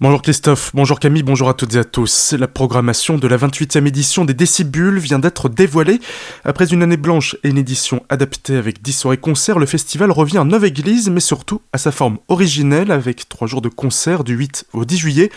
Bonjour Christophe, bonjour Camille, bonjour à toutes et à tous. La programmation de la 28e édition des Décibules vient d'être dévoilée. Après une année blanche et une édition adaptée avec 10 soirées concerts, le festival revient à Neuve-Église, mais surtout à sa forme originelle avec 3 jours de concerts du 8 au 10 juillet.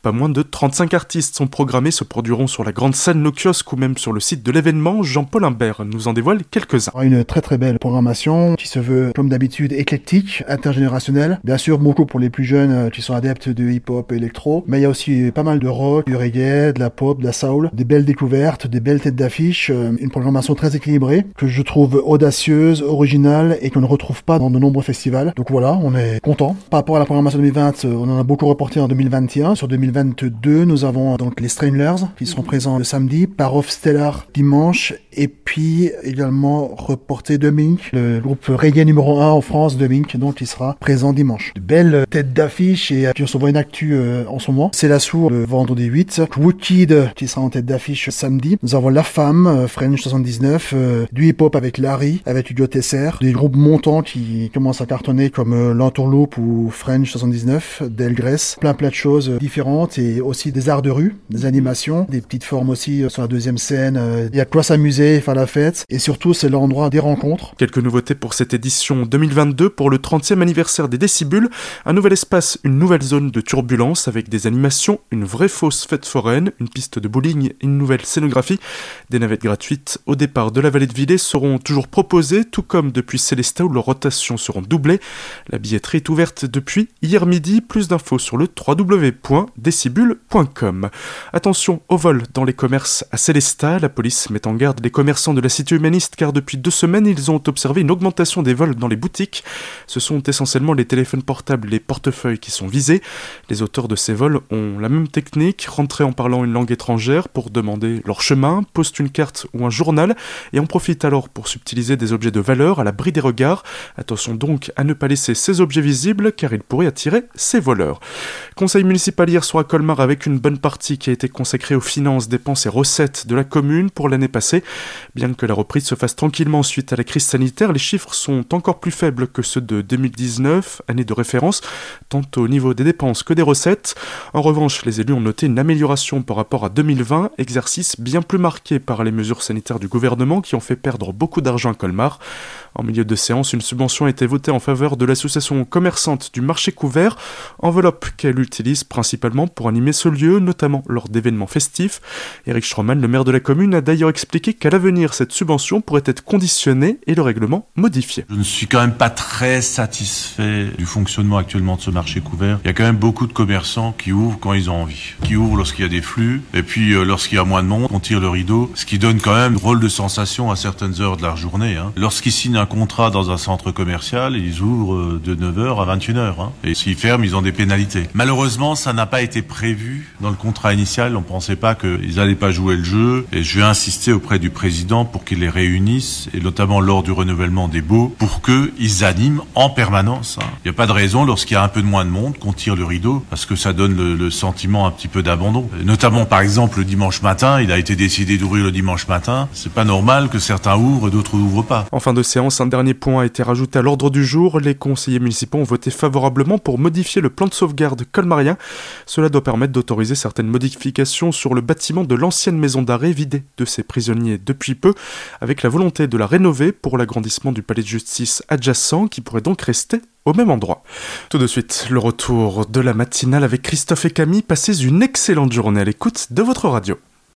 Pas moins de 35 artistes sont programmés, se produiront sur la grande scène No Kiosque ou même sur le site de l'événement. Jean-Paul Imbert nous en dévoile quelques-uns. Une très très belle programmation qui se veut, comme d'habitude, éclectique, intergénérationnelle. Bien sûr, beaucoup pour les plus jeunes euh, qui sont adeptes de hip-hop électro, mais il y a aussi pas mal de rock, du reggae, de la pop, de la soul, des belles découvertes, des belles têtes d'affiche, euh, une programmation très équilibrée que je trouve audacieuse, originale et qu'on ne retrouve pas dans de nombreux festivals. Donc voilà, on est content. Par rapport à la programmation 2020, euh, on en a beaucoup reporté en 2021. Sur 2022, nous avons donc les Stranglers qui seront présents le samedi, Parof Stellar dimanche et puis également reporté Dominique, le groupe reggae numéro 1 en France, Dominique, donc il sera présent dimanche. De belles têtes d'affiche et puis on se voit une actu euh, en ce moment. C'est la sourde vendredi 8. Wookid qui sera en tête d'affiche samedi. Nous avons La Femme, euh, French 79, euh, du hip-hop avec Larry, avec Hugo Tesser, des groupes montants qui commencent à cartonner comme L'Entourloupe ou French 79, Delgrès, plein plein de choses différentes et aussi des arts de rue, des animations, des petites formes aussi sur la deuxième scène. Il y a quoi s'amuser, faire la fête et surtout c'est l'endroit des rencontres. Quelques nouveautés pour cette édition 2022 pour le 30e anniversaire des Décibules, un nouvel espace, une nouvelle zone de turbulence avec des animations, une vraie fausse fête foraine, une piste de bowling une nouvelle scénographie. Des navettes gratuites au départ de la vallée de Villers seront toujours proposées, tout comme depuis Célestat où leurs rotations seront doublées. La billetterie est ouverte depuis hier midi. Plus d'infos sur le www.decibule.com. Attention au vol dans les commerces à Célestat. La police met en garde les commerçants de la cité humaniste car depuis deux semaines ils ont observé une augmentation des vols dans les boutiques. Ce sont essentiellement les téléphones portables les portefeuilles qui sont visés. Les de ces vols ont la même technique, rentrer en parlant une langue étrangère pour demander leur chemin, postent une carte ou un journal et en profitent alors pour subtiliser des objets de valeur à l'abri des regards. Attention donc à ne pas laisser ces objets visibles car ils pourraient attirer ces voleurs. Conseil municipal hier soir à Colmar avec une bonne partie qui a été consacrée aux finances, dépenses et recettes de la commune pour l'année passée. Bien que la reprise se fasse tranquillement suite à la crise sanitaire, les chiffres sont encore plus faibles que ceux de 2019, année de référence, tant au niveau des dépenses que des recettes en revanche, les élus ont noté une amélioration par rapport à 2020, exercice bien plus marqué par les mesures sanitaires du gouvernement qui ont fait perdre beaucoup d'argent à Colmar. En milieu de séance, une subvention a été votée en faveur de l'association commerçante du marché couvert, enveloppe qu'elle utilise principalement pour animer ce lieu, notamment lors d'événements festifs. Eric Stroman, le maire de la commune, a d'ailleurs expliqué qu'à l'avenir, cette subvention pourrait être conditionnée et le règlement modifié. Je ne suis quand même pas très satisfait du fonctionnement actuellement de ce marché couvert. Il y a quand même beaucoup de commerçants qui ouvrent quand ils ont envie, qui ouvrent lorsqu'il y a des flux, et puis euh, lorsqu'il y a moins de monde, on tire le rideau, ce qui donne quand même un rôle de sensation à certaines heures de la journée. Hein. Lorsqu'ils signent un contrat dans un centre commercial, ils ouvrent euh, de 9h à 21h. Hein. Et s'ils ferment, ils ont des pénalités. Malheureusement, ça n'a pas été prévu dans le contrat initial. On pensait pas qu'ils allaient pas jouer le jeu. Et je vais insister auprès du président pour qu'il les réunisse, et notamment lors du renouvellement des baux, pour qu'ils animent en permanence. Hein. Il n'y a pas de raison, lorsqu'il y a un peu de moins de monde, qu'on tire le rideau, parce que ça donne le, sentiment un petit peu d'abandon. Notamment, par exemple, le dimanche matin, il a été décidé d'ouvrir le dimanche matin. C'est pas normal que certains ouvrent, d'autres n'ouvrent pas. En fin de séance, un dernier point a été rajouté à l'ordre du jour. Les conseillers municipaux ont voté favorablement pour modifier le plan de sauvegarde colmarien. Cela doit permettre d'autoriser certaines modifications sur le bâtiment de l'ancienne maison d'arrêt vidée de ses prisonniers depuis peu, avec la volonté de la rénover pour l'agrandissement du palais de justice adjacent qui pourrait donc rester au même endroit. Tout de suite, le retour de la matinale avec Christophe et Camille. Passez une excellente journée à l'écoute de votre radio.